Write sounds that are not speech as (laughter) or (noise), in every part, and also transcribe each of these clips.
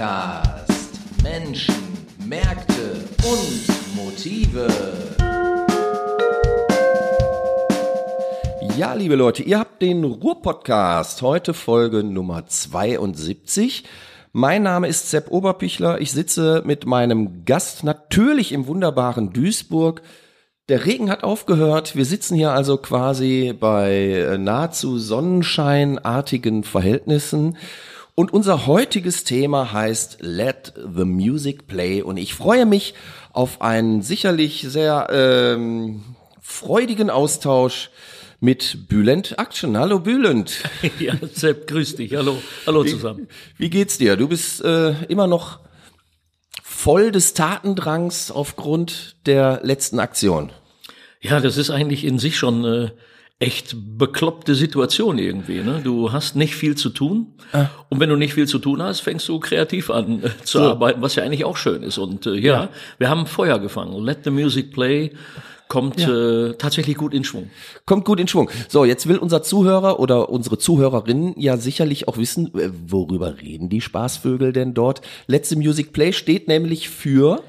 Podcast Menschen, Märkte und Motive. Ja, liebe Leute, ihr habt den Ruhr-Podcast, heute Folge Nummer 72. Mein Name ist Sepp Oberpichler, ich sitze mit meinem Gast natürlich im wunderbaren Duisburg. Der Regen hat aufgehört, wir sitzen hier also quasi bei nahezu sonnenscheinartigen Verhältnissen. Und unser heutiges Thema heißt Let the Music Play. Und ich freue mich auf einen sicherlich sehr ähm, freudigen Austausch mit Bülent Action. Hallo Bülent. (laughs) Ja, Sepp, grüß dich. Hallo, hallo zusammen. Wie geht's dir? Du bist äh, immer noch voll des Tatendrangs aufgrund der letzten Aktion. Ja, das ist eigentlich in sich schon äh, echt bekloppte Situation irgendwie. Ne? Du hast nicht viel zu tun ah. und wenn du nicht viel zu tun hast, fängst du kreativ an äh, zu so. arbeiten, was ja eigentlich auch schön ist. Und äh, ja, ja, wir haben Feuer gefangen. Let the music play kommt ja. äh, tatsächlich gut in Schwung. Kommt gut in Schwung. So, jetzt will unser Zuhörer oder unsere Zuhörerinnen ja sicherlich auch wissen, äh, worüber reden die Spaßvögel denn dort. Let the Music Play steht nämlich für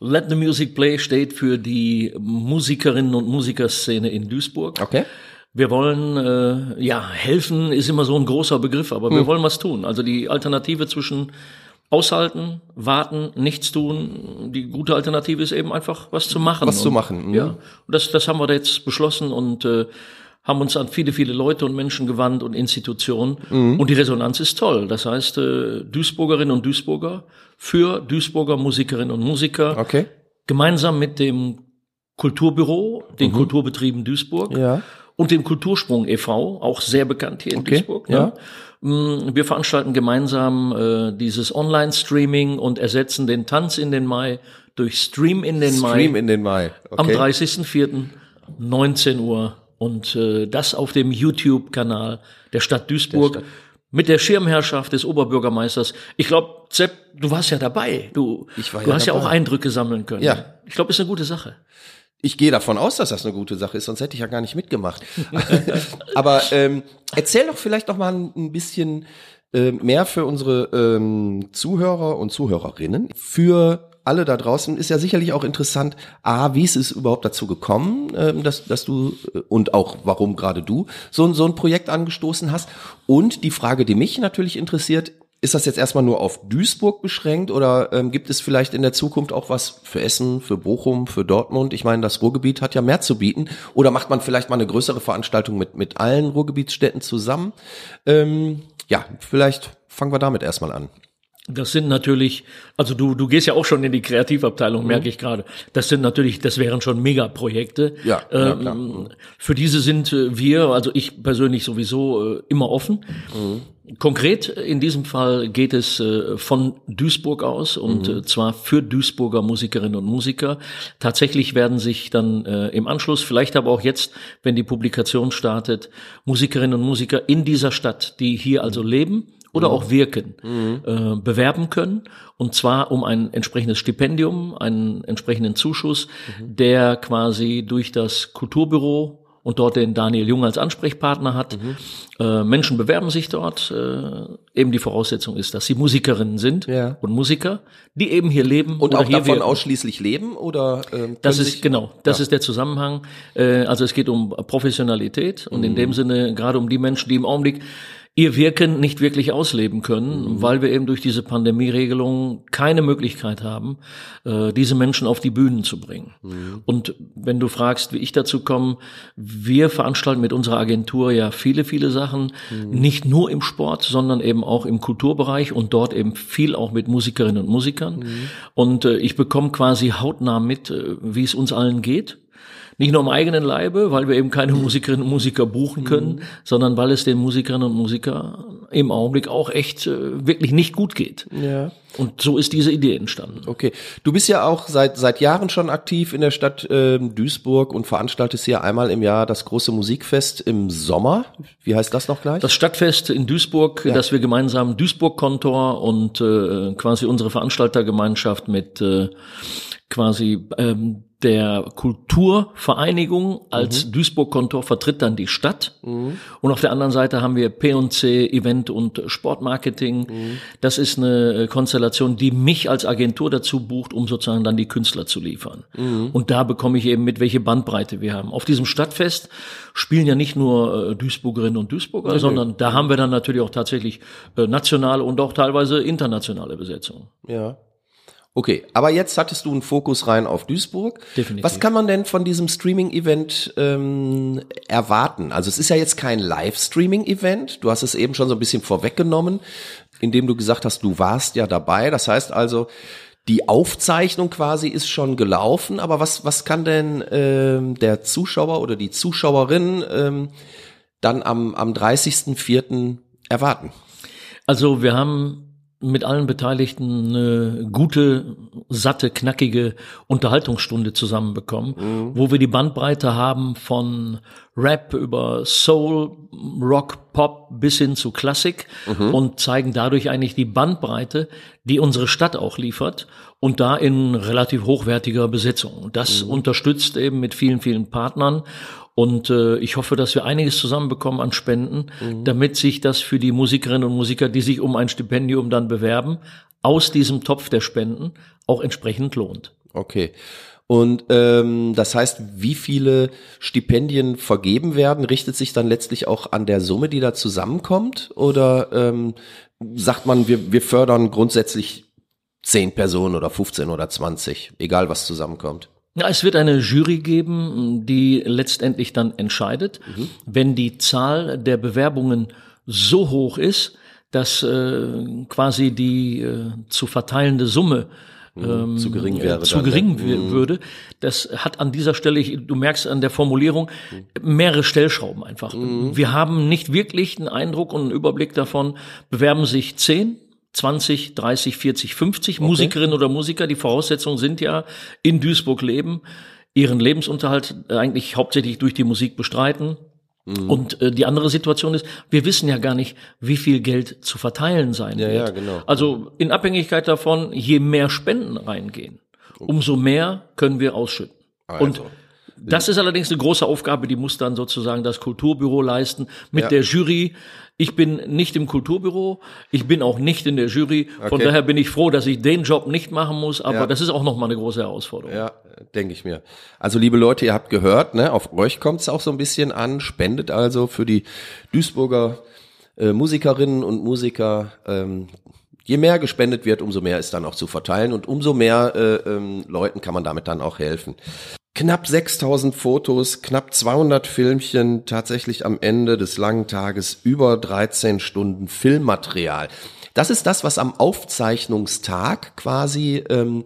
Let the Music Play steht für die Musikerinnen und Musikerszene in Duisburg. Okay. Wir wollen, äh, ja, helfen ist immer so ein großer Begriff, aber hm. wir wollen was tun. Also die Alternative zwischen Aushalten, warten, nichts tun. Die gute Alternative ist eben einfach was zu machen. Was und, zu machen. Mhm. Ja, und das, das haben wir jetzt beschlossen und äh, haben uns an viele, viele Leute und Menschen gewandt und Institutionen. Mhm. Und die Resonanz ist toll. Das heißt, äh, Duisburgerinnen und Duisburger für Duisburger Musikerinnen und Musiker. Okay. Gemeinsam mit dem Kulturbüro, den mhm. Kulturbetrieben Duisburg. Ja und dem Kultursprung e.V., auch sehr bekannt hier in okay, Duisburg. Ne? Ja. Mm, wir veranstalten gemeinsam äh, dieses Online-Streaming und ersetzen den Tanz in den Mai durch Stream in den Mai. Stream in den Mai. Okay. Am 30.04. 19 Uhr und äh, das auf dem YouTube-Kanal der Stadt Duisburg. Der Stadt. Mit der Schirmherrschaft des Oberbürgermeisters. Ich glaube, Sepp, du warst ja dabei. Du, war du ja hast dabei. ja auch Eindrücke sammeln können. Ja. Ich glaube, ist eine gute Sache. Ich gehe davon aus, dass das eine gute Sache ist, sonst hätte ich ja gar nicht mitgemacht. (laughs) Aber ähm, erzähl doch vielleicht noch mal ein bisschen äh, mehr für unsere ähm, Zuhörer und Zuhörerinnen. Für alle da draußen ist ja sicherlich auch interessant, a, wie ist es überhaupt dazu gekommen, ähm, dass, dass du äh, und auch warum gerade du so, so ein Projekt angestoßen hast. Und die Frage, die mich natürlich interessiert, ist das jetzt erstmal nur auf Duisburg beschränkt oder ähm, gibt es vielleicht in der Zukunft auch was für Essen, für Bochum, für Dortmund? Ich meine, das Ruhrgebiet hat ja mehr zu bieten. Oder macht man vielleicht mal eine größere Veranstaltung mit, mit allen Ruhrgebietsstädten zusammen? Ähm, ja, vielleicht fangen wir damit erstmal an. Das sind natürlich, also du, du gehst ja auch schon in die Kreativabteilung, mhm. merke ich gerade. Das sind natürlich, das wären schon Megaprojekte. Ja, ähm, ja mhm. Für diese sind äh, wir, also ich persönlich sowieso äh, immer offen. Mhm. Konkret in diesem Fall geht es äh, von Duisburg aus und mhm. zwar für Duisburger Musikerinnen und Musiker. Tatsächlich werden sich dann im Anschluss, vielleicht aber auch jetzt, wenn die Publikation startet, Musikerinnen und Musiker in dieser Stadt, die hier also leben, oder mhm. auch wirken, mhm. äh, bewerben können. Und zwar um ein entsprechendes Stipendium, einen entsprechenden Zuschuss, mhm. der quasi durch das Kulturbüro und dort den Daniel Jung als Ansprechpartner hat. Mhm. Äh, Menschen bewerben sich dort. Äh, eben die Voraussetzung ist, dass sie Musikerinnen sind ja. und Musiker, die eben hier leben. Und auch davon wirken. ausschließlich leben oder? Ähm, das ist genau, das ja. ist der Zusammenhang. Äh, also es geht um Professionalität und in mhm. dem Sinne gerade um die Menschen, die im Augenblick ihr Wirken nicht wirklich ausleben können, mhm. weil wir eben durch diese Pandemieregelung keine Möglichkeit haben, äh, diese Menschen auf die Bühnen zu bringen. Mhm. Und wenn du fragst, wie ich dazu komme, wir veranstalten mit unserer Agentur ja viele, viele Sachen, mhm. nicht nur im Sport, sondern eben auch im Kulturbereich und dort eben viel auch mit Musikerinnen und Musikern. Mhm. Und äh, ich bekomme quasi hautnah mit, äh, wie es uns allen geht. Nicht nur am eigenen Leibe, weil wir eben keine Musikerinnen und Musiker buchen können, mhm. sondern weil es den Musikerinnen und Musikern im Augenblick auch echt äh, wirklich nicht gut geht. Ja. Und so ist diese Idee entstanden. Okay. Du bist ja auch seit, seit Jahren schon aktiv in der Stadt ähm, Duisburg und veranstaltest hier einmal im Jahr das große Musikfest im Sommer. Wie heißt das noch gleich? Das Stadtfest in Duisburg, ja. das wir gemeinsam Duisburg-Kontor und äh, quasi unsere Veranstaltergemeinschaft mit äh, quasi ähm, der Kulturvereinigung als mhm. Duisburg-Kontor vertritt dann die Stadt. Mhm. Und auf der anderen Seite haben wir P&C Event und Sportmarketing. Mhm. Das ist eine Konstellation, die mich als Agentur dazu bucht, um sozusagen dann die Künstler zu liefern. Mhm. Und da bekomme ich eben mit, welche Bandbreite wir haben. Auf diesem Stadtfest spielen ja nicht nur äh, Duisburgerinnen und Duisburger, okay. sondern da haben wir dann natürlich auch tatsächlich äh, nationale und auch teilweise internationale Besetzungen. Ja. Okay, aber jetzt hattest du einen Fokus rein auf Duisburg. Definitiv. Was kann man denn von diesem Streaming-Event ähm, erwarten? Also es ist ja jetzt kein Live-Streaming-Event. Du hast es eben schon so ein bisschen vorweggenommen, indem du gesagt hast, du warst ja dabei. Das heißt also, die Aufzeichnung quasi ist schon gelaufen. Aber was was kann denn ähm, der Zuschauer oder die Zuschauerin ähm, dann am am 30.04. erwarten? Also wir haben mit allen Beteiligten eine gute, satte, knackige Unterhaltungsstunde zusammenbekommen, mhm. wo wir die Bandbreite haben von Rap über Soul, Rock, Pop bis hin zu Klassik mhm. und zeigen dadurch eigentlich die Bandbreite, die unsere Stadt auch liefert und da in relativ hochwertiger Besetzung. Das mhm. unterstützt eben mit vielen, vielen Partnern und äh, ich hoffe, dass wir einiges zusammenbekommen an Spenden, mhm. damit sich das für die Musikerinnen und Musiker, die sich um ein Stipendium dann bewerben, aus diesem Topf der Spenden auch entsprechend lohnt. Okay. Und ähm, das heißt, wie viele Stipendien vergeben werden, richtet sich dann letztlich auch an der Summe, die da zusammenkommt? Oder ähm, sagt man, wir, wir fördern grundsätzlich zehn Personen oder 15 oder 20, egal was zusammenkommt? Ja, es wird eine Jury geben, die letztendlich dann entscheidet. Mhm. Wenn die Zahl der Bewerbungen so hoch ist, dass äh, quasi die äh, zu verteilende Summe mhm. ähm, zu gering wäre. Zu dann, gering ne? Mhm. würde. Das hat an dieser Stelle, du merkst an der Formulierung, mhm. mehrere Stellschrauben einfach. Mhm. Wir haben nicht wirklich einen Eindruck und einen Überblick davon, bewerben sich zehn, 20, 30, 40, 50 okay. Musikerinnen oder Musiker. Die Voraussetzungen sind ja in Duisburg leben, ihren Lebensunterhalt eigentlich hauptsächlich durch die Musik bestreiten. Mhm. Und äh, die andere Situation ist, wir wissen ja gar nicht, wie viel Geld zu verteilen sein ja, wird. Ja, genau. Also in Abhängigkeit davon, je mehr Spenden reingehen, umso mehr können wir ausschütten. Also. Und das ist allerdings eine große Aufgabe, die muss dann sozusagen das Kulturbüro leisten mit ja. der Jury. Ich bin nicht im Kulturbüro, ich bin auch nicht in der Jury. Von okay. daher bin ich froh, dass ich den Job nicht machen muss, aber ja. das ist auch nochmal eine große Herausforderung. Ja, denke ich mir. Also liebe Leute, ihr habt gehört, ne, auf euch kommt es auch so ein bisschen an. Spendet also für die Duisburger äh, Musikerinnen und Musiker. Ähm, je mehr gespendet wird, umso mehr ist dann auch zu verteilen und umso mehr äh, ähm, Leuten kann man damit dann auch helfen knapp 6000 Fotos, knapp 200 Filmchen, tatsächlich am Ende des langen Tages über 13 Stunden Filmmaterial. Das ist das, was am Aufzeichnungstag quasi ähm,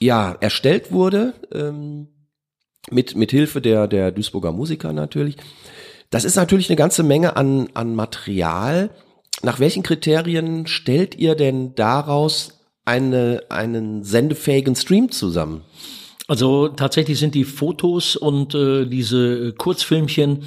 ja erstellt wurde ähm, mit mit Hilfe der der Duisburger Musiker natürlich. Das ist natürlich eine ganze Menge an an Material. Nach welchen Kriterien stellt ihr denn daraus eine einen sendefähigen Stream zusammen? Also tatsächlich sind die Fotos und äh, diese Kurzfilmchen,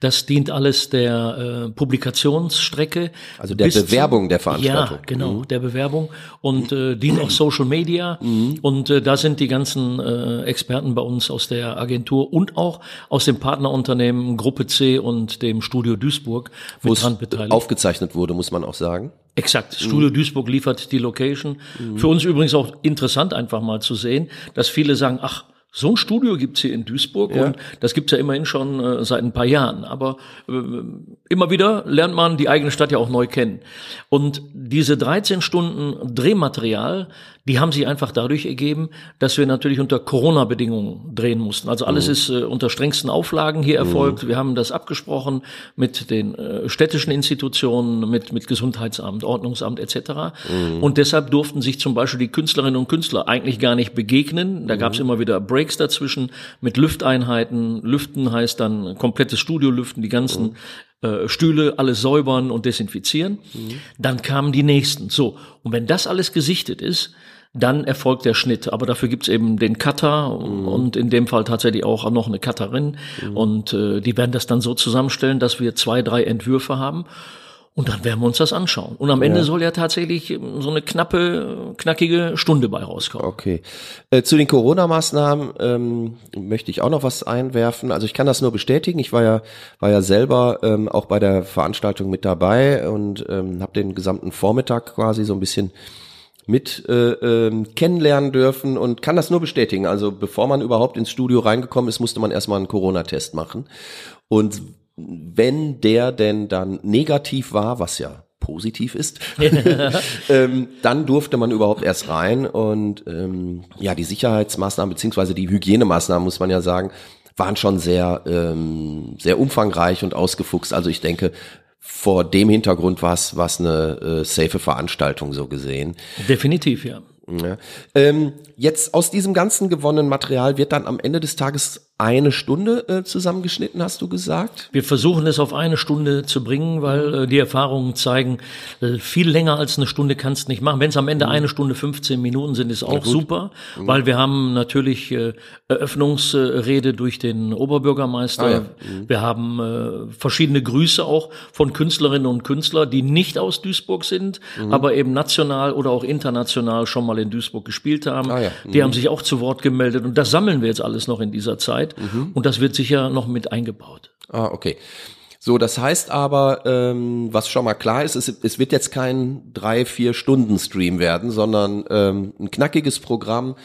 das dient alles der äh, Publikationsstrecke. Also der Bewerbung der Veranstaltung. Ja, genau, mhm. der Bewerbung und äh, dient auch Social Media. Mhm. Und äh, da sind die ganzen äh, Experten bei uns aus der Agentur und auch aus dem Partnerunternehmen Gruppe C und dem Studio Duisburg dran beteiligt. Aufgezeichnet wurde, muss man auch sagen. Exakt. Studio mhm. Duisburg liefert die Location. Mhm. Für uns übrigens auch interessant, einfach mal zu sehen, dass viele sagen, ach, so ein Studio gibt's hier in Duisburg ja. und das gibt's ja immerhin schon äh, seit ein paar Jahren. Aber äh, immer wieder lernt man die eigene Stadt ja auch neu kennen. Und diese 13 Stunden Drehmaterial, die haben sich einfach dadurch ergeben, dass wir natürlich unter Corona-Bedingungen drehen mussten. Also alles mhm. ist äh, unter strengsten Auflagen hier erfolgt. Mhm. Wir haben das abgesprochen mit den äh, städtischen Institutionen, mit, mit Gesundheitsamt, Ordnungsamt etc. Mhm. Und deshalb durften sich zum Beispiel die Künstlerinnen und Künstler eigentlich gar nicht begegnen. Da gab es mhm. immer wieder Breaks dazwischen mit Lüfteinheiten. Lüften heißt dann komplettes Studio lüften, die ganzen mhm äh, Stühle alles säubern und desinfizieren. Mhm. Dann kamen die nächsten. So, und wenn das alles gesichtet ist, dann erfolgt der Schnitt. Aber dafür gibt's eben den Cutter mhm. und in dem Fall tatsächlich auch noch eine Cutterin. Mhm. Und äh, die werden das dann so zusammenstellen, dass wir zwei, drei Entwürfe haben. Und dann werden wir uns das anschauen. Und am Ende Ja. soll ja tatsächlich ähm, so eine knappe, knackige Stunde bei rauskommen. Okay. Äh, zu den Corona-Maßnahmen ähm, möchte ich auch noch was einwerfen. Also ich kann das nur bestätigen. Ich war ja war ja selber ähm, auch bei der Veranstaltung mit dabei und ähm, habe den gesamten Vormittag quasi so ein bisschen mit äh, ähm, kennenlernen dürfen und kann das nur bestätigen. Also bevor man überhaupt ins Studio reingekommen ist, musste man erstmal einen Corona-Test machen. Und wenn der denn dann negativ war, was ja positiv ist, (laughs) ähm, dann durfte man überhaupt erst rein und ähm, ja, die Sicherheitsmaßnahmen beziehungsweise die Hygienemaßnahmen, muss man ja sagen, waren schon sehr, ähm, sehr umfangreich und ausgefuchst. Also ich denke, vor dem Hintergrund war es was eine äh, safe Veranstaltung so gesehen. Definitiv, ja. Ja. Ähm, jetzt aus diesem ganzen gewonnenen Material wird dann am Ende des Tages eine Stunde äh, zusammengeschnitten, hast du gesagt? Wir versuchen es auf eine Stunde zu bringen, weil äh, die Erfahrungen zeigen, äh, viel länger als eine Stunde kannst du nicht machen. Wenn es am Ende eine Stunde 15 Minuten sind, ist auch super, weil wir haben natürlich äh, Eröffnungsrede durch den Oberbürgermeister. Ah, ja. Wir haben äh, verschiedene Grüße auch von Künstlerinnen und Künstlern, die nicht aus Duisburg sind, aber eben national oder auch international schon mal in Duisburg gespielt haben. Ah, ja. Die haben sich auch zu Wort gemeldet und das sammeln wir jetzt alles noch in dieser Zeit und das wird sicher noch mit eingebaut. Ah, okay. So, das heißt aber, ähm, was schon mal klar ist, es, es wird jetzt kein drei, vier Stunden Stream werden, sondern ähm, ein knackiges Programm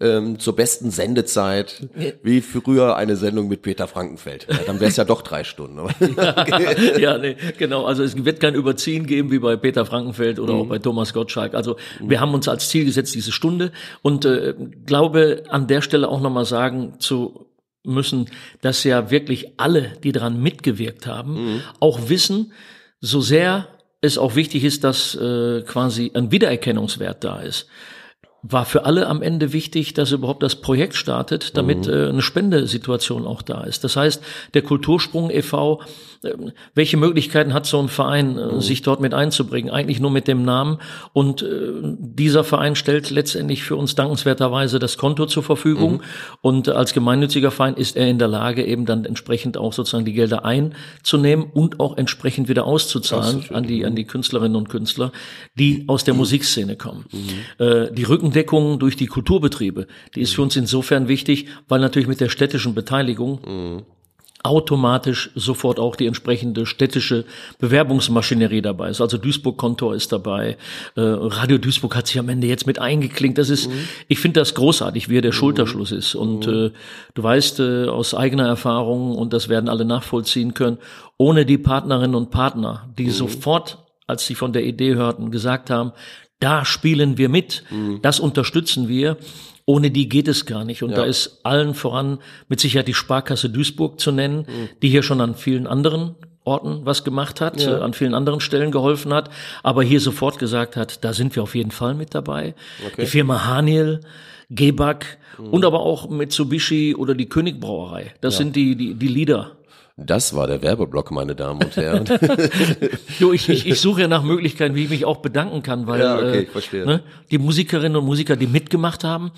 ähm, zur besten Sendezeit, wie früher eine Sendung mit Peter Frankenfeld. Ja, dann wäre es ja doch drei Stunden. aber- (laughs) ja, nee, genau. Also es wird kein Überziehen geben wie bei Peter Frankenfeld oder auch bei Thomas Gottschalk. Also wir haben uns als Ziel gesetzt diese Stunde und äh, glaube an der Stelle auch nochmal sagen zu müssen, dass ja wirklich alle, die daran mitgewirkt haben, auch wissen, so sehr es auch wichtig ist, dass äh, quasi ein Wiedererkennungswert da ist war für alle am Ende wichtig, dass überhaupt das Projekt startet, damit äh, eine Spendesituation auch da ist. Das heißt, der Kultursprung e.V., äh, welche Möglichkeiten hat so ein Verein, äh, sich dort mit einzubringen? Eigentlich nur mit dem Namen. Und äh, dieser Verein stellt letztendlich für uns dankenswerterweise das Konto zur Verfügung. Und als gemeinnütziger Verein ist er in der Lage, eben dann entsprechend auch sozusagen die Gelder einzunehmen und auch entsprechend wieder auszuzahlen an die, an die Künstlerinnen und Künstler, die aus der Musikszene kommen. Äh, die Rückendeckung durch die Kulturbetriebe, die ist für uns insofern wichtig, weil natürlich mit der städtischen Beteiligung automatisch sofort auch die entsprechende städtische Bewerbungsmaschinerie dabei ist. Also Duisburg-Kontor ist dabei, äh, Radio Duisburg hat sich am Ende jetzt mit eingeklinkt. Das ist, ich finde das großartig, wie der Schulterschluss ist. Und äh, du weißt äh, aus eigener Erfahrung, und das werden alle nachvollziehen können, ohne die Partnerinnen und Partner, die sofort, als sie von der Idee hörten, gesagt haben, da spielen wir mit, das unterstützen wir. Ohne die geht es gar nicht. Und da ist allen voran mit Sicherheit die Sparkasse Duisburg zu nennen, die hier schon an vielen anderen Orten was gemacht hat, äh, an vielen anderen Stellen geholfen hat, aber hier sofort gesagt hat, da sind wir auf jeden Fall mit dabei. Die Firma Haniel, Gebak und aber auch Mitsubishi oder die Königbrauerei. Das sind die, die, die Leader Das war der Werbeblock, meine Damen und Herren. (laughs) Jo, ich, ich, ich suche ja nach Möglichkeiten, wie ich mich auch bedanken kann, weil Ja, okay, äh, ich verstehe. Ne, die Musikerinnen und Musiker, die mitgemacht haben,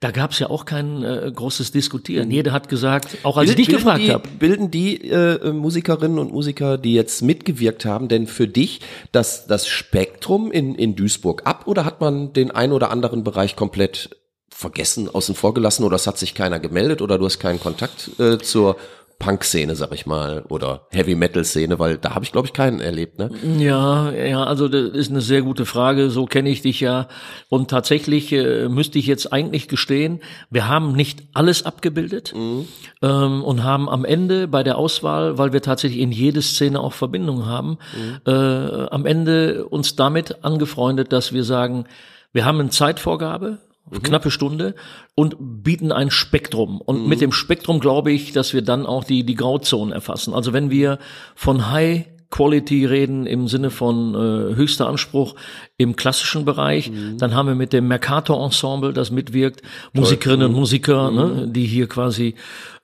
da gab es ja auch kein äh, großes Diskutieren. Jeder hat gesagt, auch als ich dich Bilden gefragt habe, Bilden die äh, Musikerinnen und Musiker, die jetzt mitgewirkt haben, denn für dich das, das Spektrum in, in Duisburg ab oder hat man den ein oder anderen Bereich komplett vergessen, außen vor gelassen oder es hat sich keiner gemeldet oder du hast keinen Kontakt äh, zur Punk-Szene, sag ich mal, oder Heavy-Metal-Szene, weil da habe ich, glaube ich, keinen erlebt, ne? Ja, ja, also das ist eine sehr gute Frage. So kenne ich dich ja. Und tatsächlich äh, müsste ich jetzt eigentlich gestehen, wir haben nicht alles abgebildet ähm, und haben am Ende bei der Auswahl, weil wir tatsächlich in jede Szene auch Verbindung haben, äh, am Ende uns damit angefreundet, dass wir sagen, wir haben eine Zeitvorgabe, knappe Stunde und bieten ein Spektrum. Und mit dem Spektrum glaube ich, dass wir dann auch die, die Grauzonen erfassen. Also wenn wir von High Quality reden im Sinne von äh, höchster Anspruch im klassischen Bereich, dann haben wir mit dem Mercator Ensemble, das mitwirkt, Musikerinnen und Musiker, ne, die hier quasi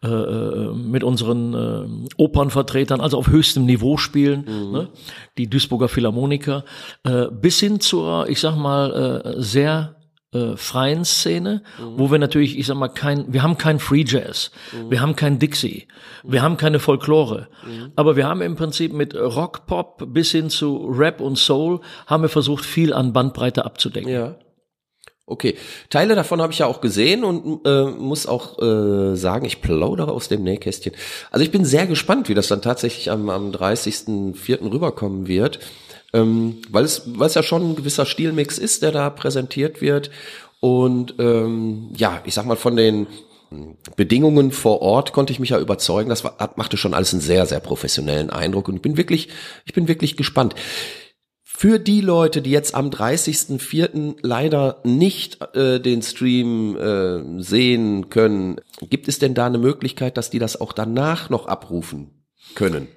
äh, äh, mit unseren äh, Opernvertretern, also auf höchstem Niveau spielen, ne, die Duisburger Philharmoniker, äh, bis hin zur, ich sag mal, äh, sehr äh, freien Szene, mhm. wo wir natürlich, ich sag mal, kein, wir haben kein Free Jazz, mhm. wir haben kein Dixie, wir haben keine Folklore, mhm. aber wir haben im Prinzip mit Rock, Pop bis hin zu Rap und Soul haben wir versucht, viel an Bandbreite abzudecken. Ja. Okay, Teile davon habe ich ja auch gesehen und äh, muss auch äh, sagen, ich plaudere aus dem Nähkästchen. Also ich bin sehr gespannt, wie das dann tatsächlich am, am 30.04. rüberkommen wird ähm, weil, es, weil es ja schon ein gewisser Stilmix ist, der da präsentiert wird. Und ähm, ja, ich sag mal, von den Bedingungen vor Ort konnte ich mich ja überzeugen. Das war, machte schon alles einen sehr, sehr professionellen Eindruck und ich bin wirklich, ich bin wirklich gespannt. Für die Leute, die jetzt am 30.04. leider nicht äh, den Stream äh, sehen können, gibt es denn da eine Möglichkeit, dass die das auch danach noch abrufen können?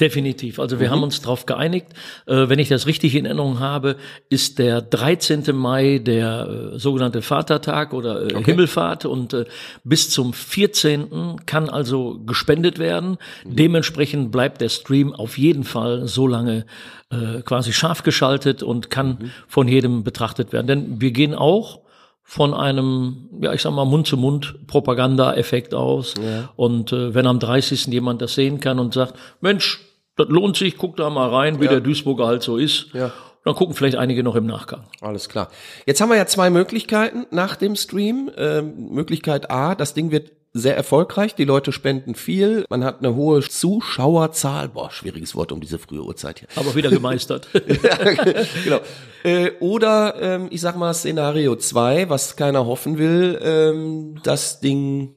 Definitiv. Also wir mhm. haben uns darauf geeinigt. Äh, wenn ich das richtig in Erinnerung habe, ist der 13. Mai der äh, sogenannte Vatertag oder äh, okay. Himmelfahrt und äh, bis zum 14. kann also gespendet werden. Mhm. Dementsprechend bleibt der Stream auf jeden Fall so lange äh, quasi scharf geschaltet und kann mhm. von jedem betrachtet werden. Denn wir gehen auch von einem, ja, ich sag mal, Mund-zu-Mund-Propaganda-Effekt aus. Ja. Und äh, wenn am 30. jemand das sehen kann und sagt, Mensch, das lohnt sich, guck da mal rein, wie ja. der Duisburger halt so ist. Ja. Dann gucken vielleicht einige noch im Nachgang. Alles klar. Jetzt haben wir ja zwei Möglichkeiten nach dem Stream. Ähm, Möglichkeit A, das Ding wird sehr erfolgreich. Die Leute spenden viel. Man hat eine hohe Zuschauerzahl. Boah, schwieriges Wort um diese frühe Uhrzeit hier. Aber wieder gemeistert. (laughs) genau. Äh, oder ähm, ich sag mal Szenario 2, was keiner hoffen will, ähm, das Ding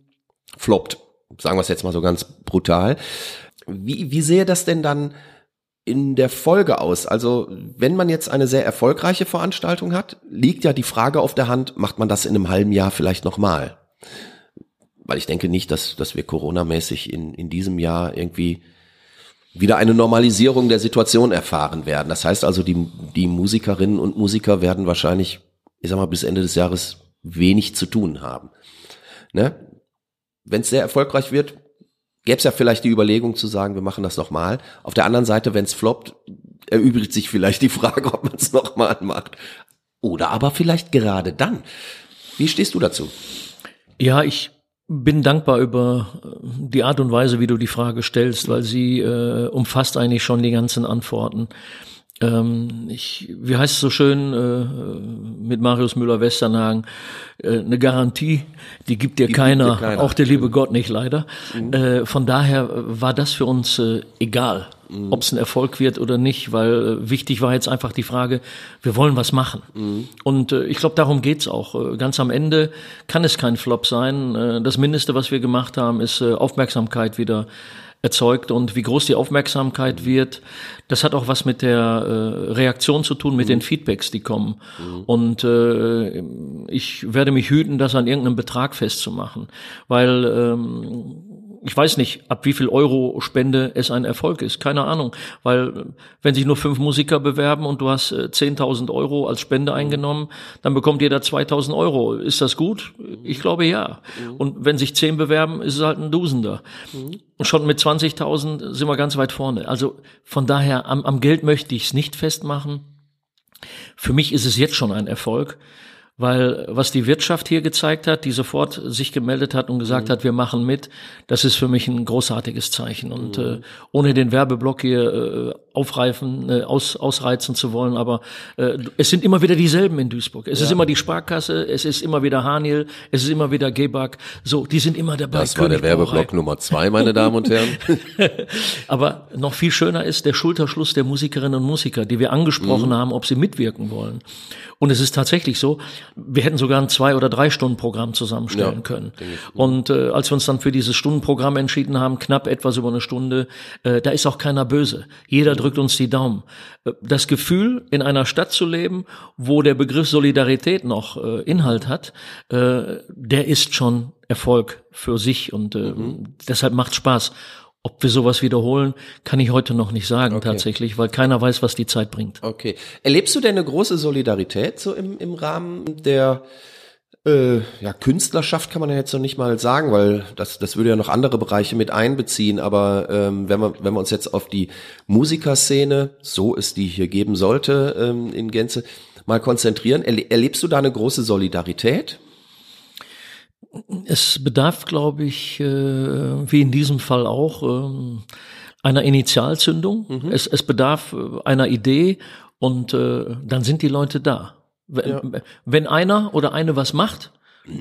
floppt. Sagen wir es jetzt mal so ganz brutal. Wie, wie sehe das denn dann in der Folge aus? Also, wenn man jetzt eine sehr erfolgreiche Veranstaltung hat, liegt ja die Frage auf der Hand, macht man das in einem halben Jahr vielleicht nochmal? Weil ich denke nicht, dass, dass wir Corona-mäßig in, in diesem Jahr irgendwie wieder eine Normalisierung der Situation erfahren werden. Das heißt also, die, die Musikerinnen und Musiker werden wahrscheinlich, ich sag mal, bis Ende des Jahres wenig zu tun haben. Ne? Wenn es sehr erfolgreich wird, gäbe es ja vielleicht die Überlegung zu sagen, wir machen das nochmal. Auf der anderen Seite, wenn es floppt, erübrigt sich vielleicht die Frage, (laughs) ob man es nochmal macht. Oder aber vielleicht gerade dann. Wie stehst du dazu? Ja, ich bin dankbar über die Art und Weise, wie du die Frage stellst, weil sie äh, umfasst eigentlich schon die ganzen Antworten ähm, ich, wie heißt es so schön äh, mit Marius Müller-Westernhagen, äh, eine Garantie, die gibt dir, die keiner, gibt dir keiner, auch der liebe Gott nicht leider. Mhm. Äh, von daher war das für uns äh, egal, mhm. ob es ein Erfolg wird oder nicht, weil äh, wichtig war jetzt einfach die Frage, wir wollen was machen. Mhm. Und äh, ich glaube, darum geht's auch. Ganz am Ende kann es kein Flop sein. Das Mindeste, was wir gemacht haben, ist Aufmerksamkeit wieder erzeugt und wie groß die Aufmerksamkeit wird, das hat auch was mit der äh, Reaktion zu tun, mit mhm. den Feedbacks, die kommen. Mhm. Und äh, ich werde mich hüten, das an irgendeinem Betrag festzumachen, weil ähm, ich weiß nicht, ab wie viel Euro Spende es ein Erfolg ist. Keine Ahnung. Weil wenn sich nur fünf Musiker bewerben und du hast 10.000 äh, Euro als Spende mhm. eingenommen, dann bekommt jeder 2.000 Euro. Ist das gut? Ich glaube ja. Mhm. Und wenn sich zehn bewerben, ist es halt ein Dusender. Mhm. Und schon mit 20.000 sind wir ganz weit vorne. Also von daher, am, am Geld möchte ich es nicht festmachen. Für mich ist es jetzt schon ein Erfolg weil was die Wirtschaft hier gezeigt hat, die sofort sich gemeldet hat und gesagt mhm. hat, wir machen mit, das ist für mich ein großartiges Zeichen. Und mhm. äh, ohne den Werbeblock hier äh, aufreifen, äh, aus, ausreizen zu wollen, aber äh, es sind immer wieder dieselben in Duisburg. Es ja. ist immer die Sparkasse, es ist immer wieder Haniel, es ist immer wieder Gebag. So, die sind immer dabei. Das war der Werbeblock Nummer zwei, meine Damen und Herren. (laughs) aber noch viel schöner ist der Schulterschluss der Musikerinnen und Musiker, die wir angesprochen mhm. haben, ob sie mitwirken wollen. Und es ist tatsächlich so, wir hätten sogar ein zwei oder drei Stunden Programm zusammenstellen ja, können. Und äh, als wir uns dann für dieses Stundenprogramm entschieden haben, knapp etwas über eine Stunde, äh, da ist auch keiner böse. Jeder drückt uns die Daumen. Äh, das Gefühl, in einer Stadt zu leben, wo der Begriff Solidarität noch äh, Inhalt hat, äh, der ist schon Erfolg für sich und äh, mhm. deshalb macht Spaß. Ob wir sowas wiederholen, kann ich heute noch nicht sagen okay. tatsächlich, weil keiner weiß, was die Zeit bringt. Okay. Erlebst du denn eine große Solidarität so im, im Rahmen der äh, ja, Künstlerschaft kann man ja jetzt noch nicht mal sagen, weil das, das würde ja noch andere Bereiche mit einbeziehen. Aber ähm, wenn, wir, wenn wir uns jetzt auf die Musikerszene, so es die hier geben sollte, ähm, in Gänze, mal konzentrieren. Erle erlebst du da eine große Solidarität? Es bedarf, glaube ich, äh, wie in diesem Fall auch, ähm, einer Initialzündung. Mhm. Es, es bedarf äh, einer Idee und äh, dann sind die Leute da. Wenn, ja. wenn einer oder eine was macht,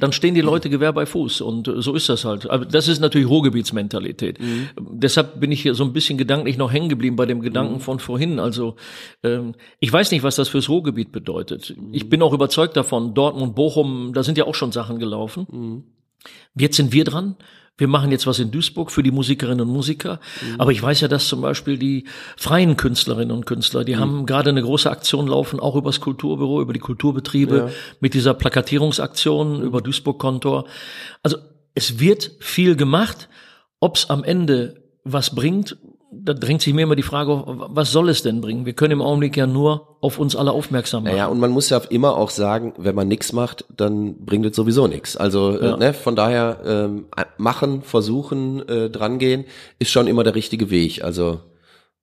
dann stehen die Leute Gewehr bei Fuß und so ist das halt. Aber das ist natürlich Ruhrgebietsmentalität. Mhm. Deshalb bin ich hier so ein bisschen gedanklich noch hängen geblieben bei dem Gedanken mhm. von vorhin. Also ähm, ich weiß nicht, was das fürs Ruhrgebiet bedeutet. Ich bin auch überzeugt davon, Dortmund, Bochum, da sind ja auch schon Sachen gelaufen. Mhm. Jetzt sind wir dran wir machen jetzt was in Duisburg für die Musikerinnen und Musiker. Mhm. Aber ich weiß ja, dass zum Beispiel die freien Künstlerinnen und Künstler, die mhm. haben gerade eine große Aktion laufen, auch übers Kulturbüro, über die Kulturbetriebe, ja. mit dieser Plakatierungsaktion über Duisburg-Kontor. Also es wird viel gemacht. Ob es am Ende was bringt, da drängt sich mir immer die Frage, was soll es denn bringen? Wir können im Augenblick ja nur auf uns alle aufmerksam machen. Naja, und man muss ja immer auch sagen, wenn man nichts macht, dann bringt es sowieso nichts. Also äh, ja. äh, ne, von daher ähm, machen, versuchen, äh, drangehen, ist schon immer der richtige Weg. Also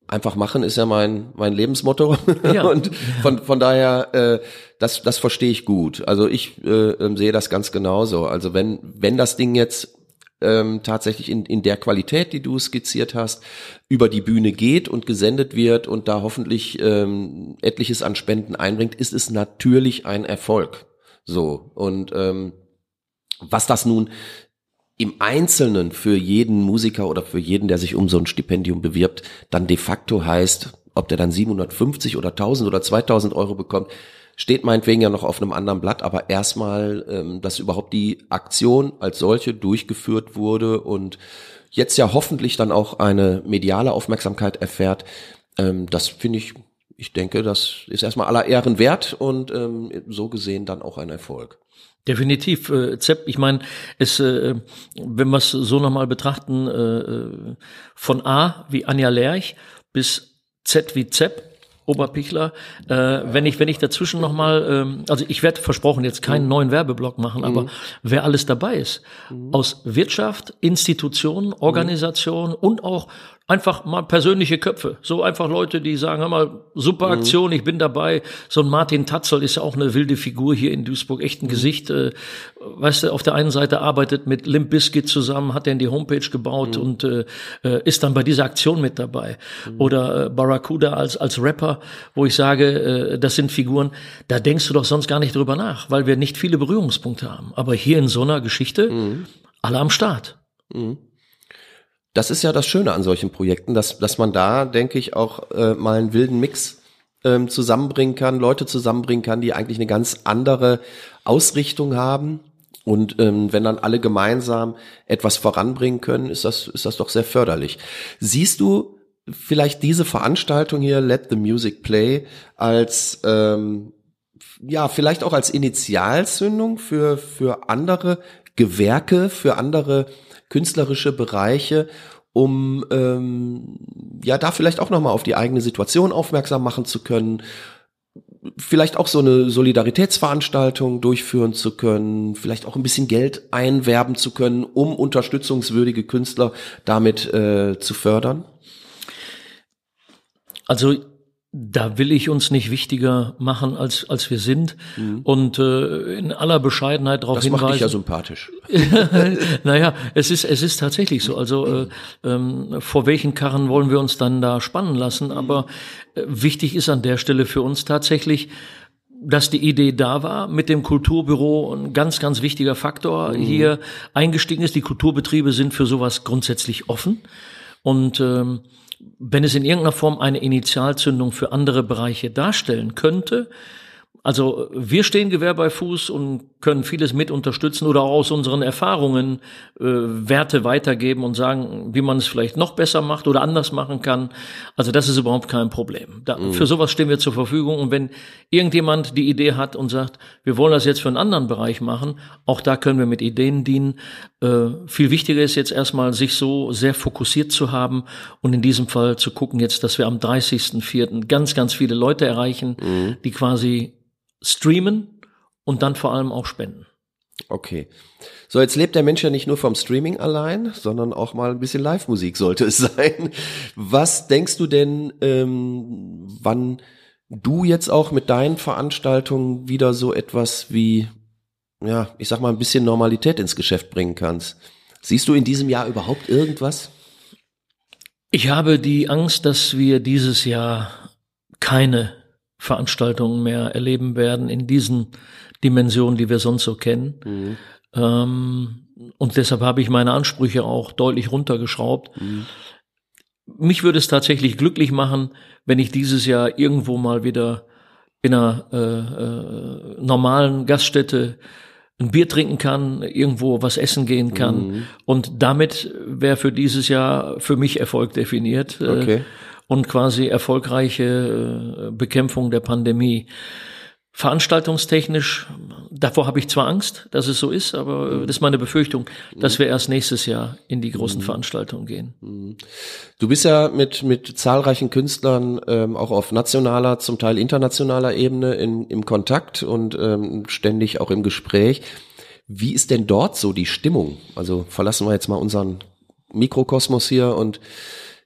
einfach machen ist ja mein mein Lebensmotto ja. (laughs) und von von daher äh, das das verstehe ich gut. Also ich äh, ähm, sehe das ganz genauso. Also wenn wenn das Ding jetzt ähm, tatsächlich in, in der Qualität, die du skizziert hast, über die Bühne geht und gesendet wird und da hoffentlich ähm, etliches an Spenden einbringt, ist es natürlich ein Erfolg. So und ähm, was das nun im Einzelnen für jeden Musiker oder für jeden, der sich um so ein Stipendium bewirbt, dann de facto heißt, ob der dann 750 oder 1000 oder 2000 Euro bekommt, steht meinetwegen ja noch auf einem anderen Blatt, aber erstmal, ähm, dass überhaupt die Aktion als solche durchgeführt wurde und jetzt ja hoffentlich dann auch eine mediale Aufmerksamkeit erfährt, ähm, das finde ich, ich denke, das ist erstmal aller Ehren wert und ähm, so gesehen dann auch ein Erfolg. Definitiv, äh, Zepp, ich meine, es, äh, wenn wir es so nochmal betrachten, äh, äh, von A wie Anja Lerch bis Z wie Zepp, Oberpichler. Äh, wenn ich wenn ich dazwischen noch mal, ähm, also ich werde versprochen jetzt keinen neuen Werbeblock machen, aber mhm. wer alles dabei ist mhm. aus Wirtschaft, Institutionen, Organisation mhm. und auch einfach mal persönliche Köpfe. So einfach Leute, die sagen, hör mal, super mhm. Aktion, ich bin dabei. So ein Martin Tatzel ist ja auch eine wilde Figur hier in Duisburg, echt ein mhm. Gesicht. Äh, weißt du, auf der einen Seite arbeitet mit Limp Bizkit zusammen, hat er in die Homepage gebaut mhm. und äh, äh, ist dann bei dieser Aktion mit dabei. Mhm. Oder äh, Barracuda als, als Rapper, wo ich sage, äh, das sind Figuren, da denkst du doch sonst gar nicht drüber nach, weil wir nicht viele Berührungspunkte haben. Aber hier in so einer Geschichte, mhm. alle am Start. Das ist ja das Schöne an solchen Projekten, dass, dass man da, denke ich, auch äh, mal einen wilden Mix ähm, zusammenbringen kann, Leute zusammenbringen kann, die eigentlich eine ganz andere Ausrichtung haben. Und ähm, wenn dann alle gemeinsam etwas voranbringen können, ist das, ist das doch sehr förderlich. Siehst du vielleicht diese Veranstaltung hier, Let the Music Play, als ähm, ja, vielleicht auch als Initialzündung für, für andere Gewerke, für andere künstlerische Bereiche, um ähm, ja da vielleicht auch nochmal auf die eigene Situation aufmerksam machen zu können, vielleicht auch so eine Solidaritätsveranstaltung durchführen zu können, vielleicht auch ein bisschen Geld einwerben zu können, um unterstützungswürdige Künstler damit äh, zu fördern? Also da will ich uns nicht wichtiger machen, als, als wir sind. Mhm. Und äh, in aller Bescheidenheit darauf hinweisen. Das macht dich ja sympathisch. (laughs) naja, es ist, es ist tatsächlich so. Also äh, ähm, vor welchen Karren wollen wir uns dann da spannen lassen? Aber äh, wichtig ist an der Stelle für uns tatsächlich, dass die Idee da war, mit dem Kulturbüro ein ganz, ganz wichtiger Faktor mhm. hier eingestiegen ist. Die Kulturbetriebe sind für sowas grundsätzlich offen. Und ähm, wenn es in irgendeiner Form eine Initialzündung für andere Bereiche darstellen könnte, also wir stehen Gewehr bei Fuß und können vieles mit unterstützen oder auch aus unseren Erfahrungen äh, Werte weitergeben und sagen, wie man es vielleicht noch besser macht oder anders machen kann. Also das ist überhaupt kein Problem. Da, mhm. Für sowas stehen wir zur Verfügung. Und wenn irgendjemand die Idee hat und sagt, wir wollen das jetzt für einen anderen Bereich machen, auch da können wir mit Ideen dienen. Äh, viel wichtiger ist jetzt erstmal, sich so sehr fokussiert zu haben und in diesem Fall zu gucken jetzt, dass wir am 30.04. ganz, ganz viele Leute erreichen, mhm. die quasi streamen und dann vor allem auch spenden. Okay. So, jetzt lebt der Mensch ja nicht nur vom Streaming allein, sondern auch mal ein bisschen Live-Musik sollte es (laughs) sein. Was denkst du denn, ähm, wann du jetzt auch mit deinen Veranstaltungen wieder so etwas wie, ja, ich sag mal, ein bisschen Normalität ins Geschäft bringen kannst. Siehst du in diesem Jahr überhaupt irgendwas? Ich habe die Angst, dass wir dieses Jahr keine Veranstaltungen mehr erleben werden in diesen Dimensionen, die wir sonst so kennen. Mhm. Ähm, und deshalb habe ich meine Ansprüche auch deutlich runtergeschraubt. Mhm. Mich würde es tatsächlich glücklich machen, wenn ich dieses Jahr irgendwo mal wieder in einer äh, äh, normalen Gaststätte ein Bier trinken kann, irgendwo was essen gehen kann. Mhm. Und damit wäre für dieses Jahr für mich Erfolg definiert. Äh, okay. Und quasi erfolgreiche äh, Bekämpfung der Pandemie. Veranstaltungstechnisch, davor habe ich zwar Angst, dass es so ist, aber mhm. das ist meine Befürchtung, dass wir erst nächstes Jahr in die großen mhm. Veranstaltungen gehen. Mhm. Du bist ja mit, mit zahlreichen Künstlern ähm, auch auf nationaler, zum Teil internationaler Ebene in, im Kontakt und ähm, ständig auch im Gespräch. Wie ist denn dort so die Stimmung? Also verlassen wir jetzt mal unseren Mikrokosmos hier und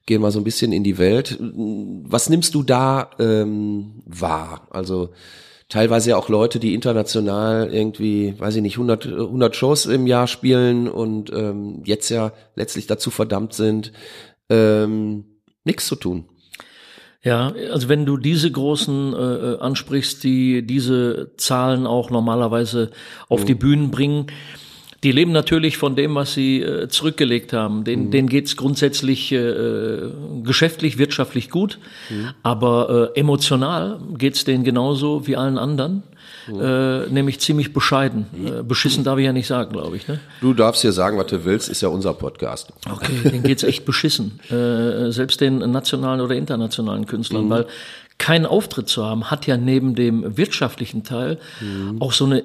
gehen mal so ein bisschen in die Welt. Was nimmst du da ähm, wahr? Also teilweise ja auch Leute, die international irgendwie, weiß ich nicht, 100, 100 Shows im Jahr spielen und ähm, jetzt ja letztlich dazu verdammt sind, ähm, nichts zu tun. Ja, also wenn du diese großen äh, äh ansprichst, die diese Zahlen auch normalerweise auf mhm. die Bühnen bringen, die leben natürlich von dem, was sie äh, zurückgelegt haben. Den, mhm. Denen geht's grundsätzlich äh, geschäftlich, wirtschaftlich gut, mhm. aber äh, emotional geht's denen genauso wie allen anderen. Mhm. Äh, nämlich ziemlich bescheiden. Äh, beschissen darf ich ja nicht sagen, glaube ich. Ne? Du darfst hier sagen, was du willst, ist ja unser Podcast. Okay, denen geht's echt beschissen. (laughs) Äh, selbst den nationalen oder internationalen Künstlern, mhm. weil keinen Auftritt zu haben, hat ja neben dem wirtschaftlichen Teil mhm. auch so eine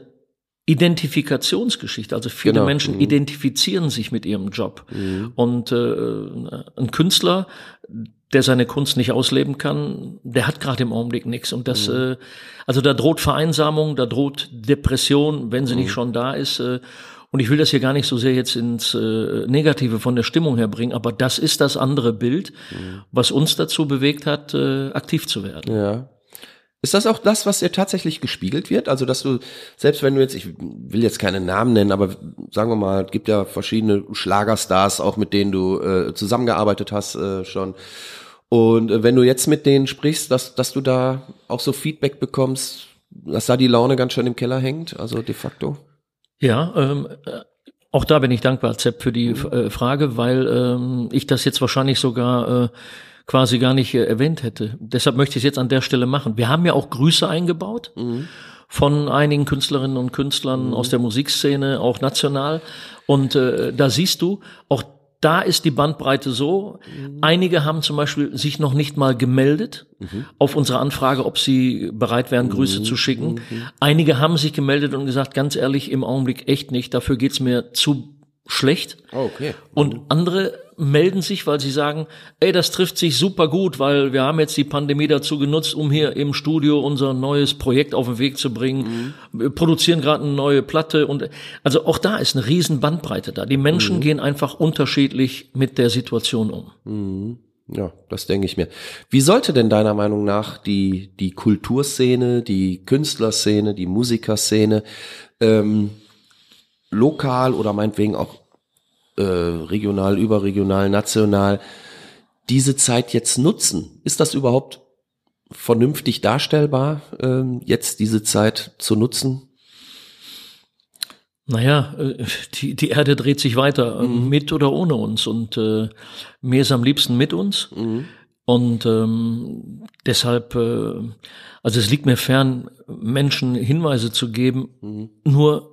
Identifikationsgeschichte. Also viele genau. Menschen mhm. identifizieren sich mit ihrem Job. Mhm. Und äh, ein Künstler, der seine Kunst nicht ausleben kann, der hat gerade im Augenblick nichts. Und das, mhm. äh, also da droht Vereinsamung, da droht Depression, wenn sie nicht mhm. schon da ist. Äh, und ich will das hier gar nicht so sehr jetzt ins äh, Negative von der Stimmung her bringen, aber das ist das andere Bild, mhm. was uns dazu bewegt hat, äh, aktiv zu werden. Ja. Ist das auch das, was dir tatsächlich gespiegelt wird? Also, dass du, selbst wenn du jetzt, ich will jetzt keine Namen nennen, aber sagen wir mal, es gibt ja verschiedene Schlagerstars, auch mit denen du äh, zusammengearbeitet hast äh, schon. Und äh, wenn du jetzt mit denen sprichst, dass, dass du da auch so Feedback bekommst, dass da die Laune ganz schön im Keller hängt, also de facto? Ja, ähm, äh, auch da bin ich dankbar, Zepp, für die mhm. äh, Frage, weil ähm, ich das jetzt wahrscheinlich sogar äh, quasi gar nicht äh, erwähnt hätte. Deshalb möchte ich es jetzt an der Stelle machen. Wir haben ja auch Grüße eingebaut. Mhm von einigen Künstlerinnen und Künstlern mhm. aus der Musikszene, auch national. Und äh, da siehst du, auch da ist die Bandbreite so. Mhm. Einige haben zum Beispiel sich noch nicht mal gemeldet mhm. auf unsere Anfrage, ob sie bereit wären, Grüße mhm. zu schicken. Mhm. Einige haben sich gemeldet und gesagt, ganz ehrlich, im Augenblick echt nicht. Dafür geht's mir zu schlecht. Oh, okay. Und andere melden sich, weil sie sagen, ey, das trifft sich super gut, weil wir haben jetzt die Pandemie dazu genutzt, um hier im Studio unser neues Projekt auf den Weg zu bringen. Mhm. Wir produzieren gerade eine neue Platte und also auch da ist eine riesen Bandbreite da. Die Menschen mhm. gehen einfach unterschiedlich mit der Situation um. Mhm. Ja, das denke ich mir. Wie sollte denn deiner Meinung nach die, die Kulturszene, die Künstlerszene, die Musikerszene ähm, lokal oder meinetwegen auch äh, regional, überregional, national, diese Zeit jetzt nutzen? Ist das überhaupt vernünftig darstellbar, äh, jetzt diese Zeit zu nutzen? Naja, äh, die, die Erde dreht sich weiter, äh, mhm. mit oder ohne uns. Und äh, mir ist am liebsten mit uns. Mhm. Und ähm, deshalb, äh, also es liegt mir fern, Menschen Hinweise zu geben. Mhm. Nur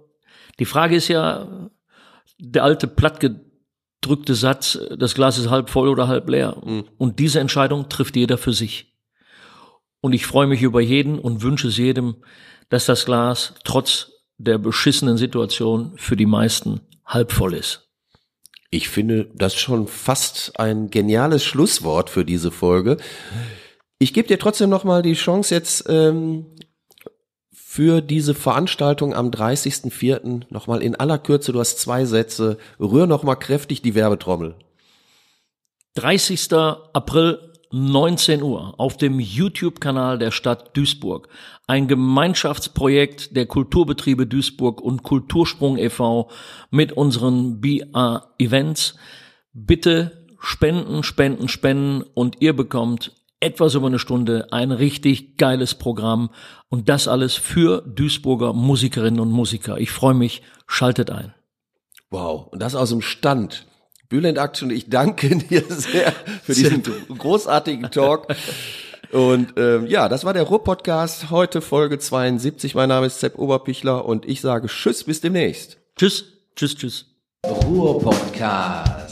die Frage ist ja, der alte plattgedrückte Satz, das Glas ist halb voll oder halb leer. Mhm. Und diese Entscheidung trifft jeder für sich. Und ich freue mich über jeden und wünsche es jedem, dass das Glas trotz der beschissenen Situation für die meisten halb voll ist. Ich finde das schon fast ein geniales Schlusswort für diese Folge. Ich gebe dir trotzdem noch mal die Chance jetzt ähm, für diese Veranstaltung am 30.04. nochmal in aller Kürze, du hast zwei Sätze, rühr nochmal kräftig die Werbetrommel. 30. April 19 Uhr auf dem YouTube-Kanal der Stadt Duisburg. Ein Gemeinschaftsprojekt der Kulturbetriebe Duisburg und Kultursprung e.V. mit unseren BA Events. Bitte spenden, spenden, spenden und ihr bekommt etwas über eine Stunde ein richtig geiles Programm und das alles für Duisburger Musikerinnen und Musiker. Ich freue mich, schaltet ein. Wow, und das aus dem Stand. Bülent Action, ich danke (laughs) dir sehr für diesen großartigen Talk. Und ähm, ja, das war der Ruhr-Podcast, heute Folge 72. Mein Name ist Sepp Oberpichler und ich sage Tschüss, bis demnächst. Tschüss, tschüss, tschüss. Ruhr-Podcast.